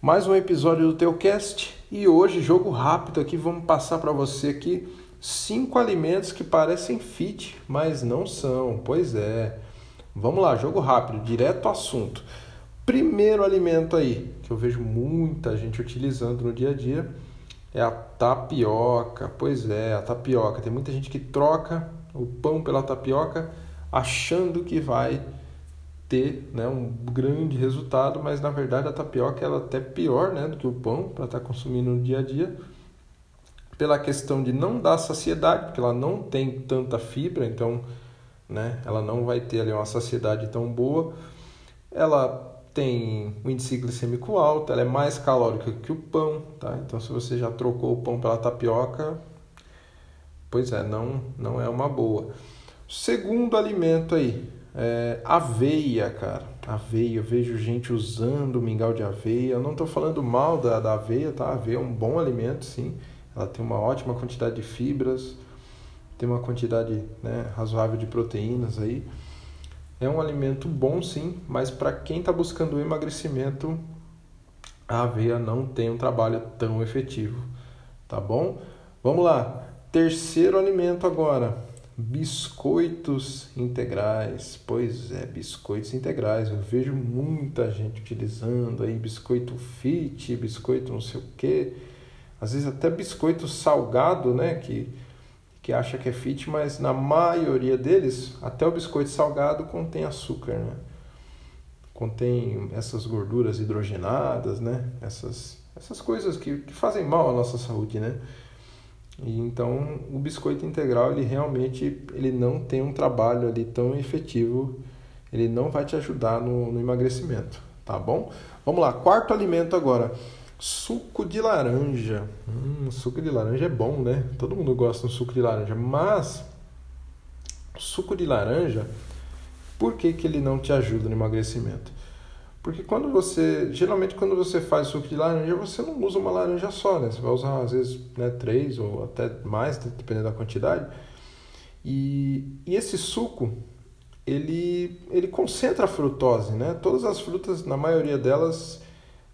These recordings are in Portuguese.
Mais um episódio do teu cast e hoje jogo rápido aqui, vamos passar para você aqui cinco alimentos que parecem fit, mas não são. Pois é. Vamos lá, jogo rápido, direto ao assunto. Primeiro alimento aí que eu vejo muita gente utilizando no dia a dia é a tapioca. Pois é, a tapioca. Tem muita gente que troca o pão pela tapioca achando que vai ter né, um grande resultado, mas na verdade a tapioca ela é até pior né, do que o pão para estar tá consumindo no dia a dia, pela questão de não dar saciedade, porque ela não tem tanta fibra, então né, ela não vai ter ali uma saciedade tão boa. Ela tem um índice glicêmico alto, ela é mais calórica que o pão, tá? Então se você já trocou o pão pela tapioca, pois é, não, não é uma boa. Segundo alimento aí, é, aveia, cara. Aveia, eu vejo gente usando mingau de aveia. Eu não estou falando mal da, da aveia, tá? A aveia é um bom alimento, sim. Ela tem uma ótima quantidade de fibras, tem uma quantidade né, razoável de proteínas aí. É um alimento bom, sim, mas para quem está buscando emagrecimento, a aveia não tem um trabalho tão efetivo, tá bom? Vamos lá. Terceiro alimento agora, Biscoitos integrais, pois é, biscoitos integrais. Eu vejo muita gente utilizando aí biscoito fit, biscoito não sei o que, às vezes até biscoito salgado, né? Que, que acha que é fit, mas na maioria deles, até o biscoito salgado contém açúcar, né? Contém essas gorduras hidrogenadas, né? Essas, essas coisas que, que fazem mal à nossa saúde, né? E então o biscoito integral ele realmente ele não tem um trabalho ali tão efetivo, ele não vai te ajudar no, no emagrecimento, tá bom? Vamos lá, quarto alimento agora, suco de laranja. Hum, suco de laranja é bom, né? Todo mundo gosta do suco de laranja, mas suco de laranja, por que, que ele não te ajuda no emagrecimento? Porque quando você, geralmente quando você faz suco de laranja, você não usa uma laranja só, né? Você vai usar às vezes né, três ou até mais, dependendo da quantidade. E, e esse suco, ele, ele concentra a frutose, né? Todas as frutas, na maioria delas,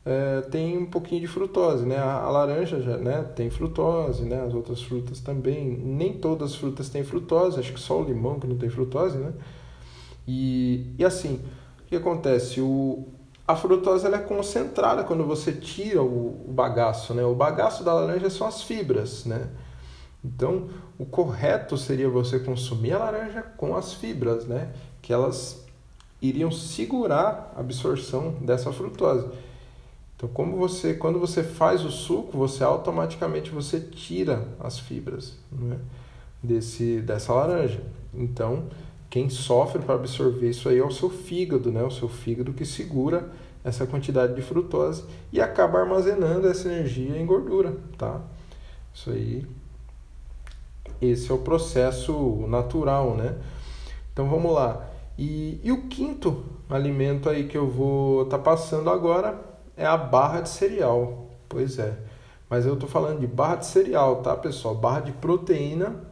é, tem um pouquinho de frutose, né? A, a, laranja já, né, tem frutose, né? As outras frutas também. Nem todas as frutas têm frutose, acho que só o limão que não tem frutose, né? E, e assim, o que acontece? O, a frutose ela é concentrada quando você tira o, o bagaço, né? O bagaço da laranja são as fibras, né? Então, o correto seria você consumir a laranja com as fibras, né? Que elas iriam segurar a absorção dessa frutose. Então, como você, quando você faz o suco, você automaticamente você tira as fibras né? desse dessa laranja. Então, quem sofre para absorver isso aí é o seu fígado, né? O seu fígado que segura essa quantidade de frutose e acaba armazenando essa energia em gordura, tá? Isso aí, esse é o processo natural, né? Então vamos lá. E, e o quinto alimento aí que eu vou estar tá passando agora é a barra de cereal. Pois é. Mas eu estou falando de barra de cereal, tá, pessoal? Barra de proteína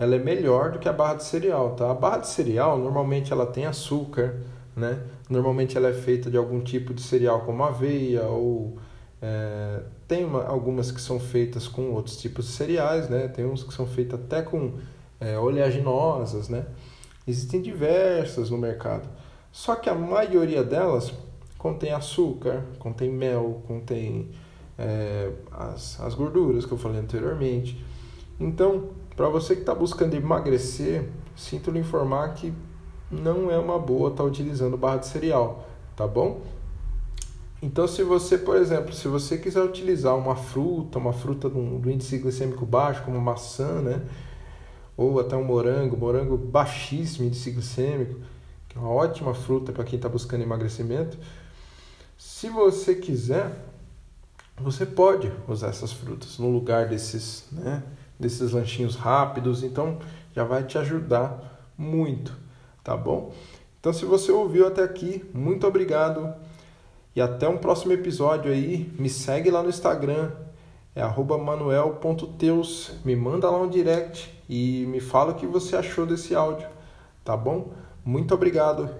ela é melhor do que a barra de cereal, tá? A barra de cereal, normalmente ela tem açúcar, né? Normalmente ela é feita de algum tipo de cereal como aveia ou é, tem uma, algumas que são feitas com outros tipos de cereais, né? Tem uns que são feitos até com é, oleaginosas, né? Existem diversas no mercado. Só que a maioria delas contém açúcar, contém mel, contém é, as, as gorduras que eu falei anteriormente. Então, para você que está buscando emagrecer, sinto lhe informar que não é uma boa estar tá utilizando barra de cereal, tá bom? Então, se você, por exemplo, se você quiser utilizar uma fruta, uma fruta do, índice glicêmico baixo, como maçã, né? Ou até um morango, morango baixíssimo índice glicêmico, que é uma ótima fruta para quem está buscando emagrecimento. Se você quiser, você pode usar essas frutas no lugar desses, né? Desses lanchinhos rápidos, então já vai te ajudar muito, tá bom? Então se você ouviu até aqui, muito obrigado e até um próximo episódio aí. Me segue lá no Instagram, é manuel.teus, me manda lá um direct e me fala o que você achou desse áudio, tá bom? Muito obrigado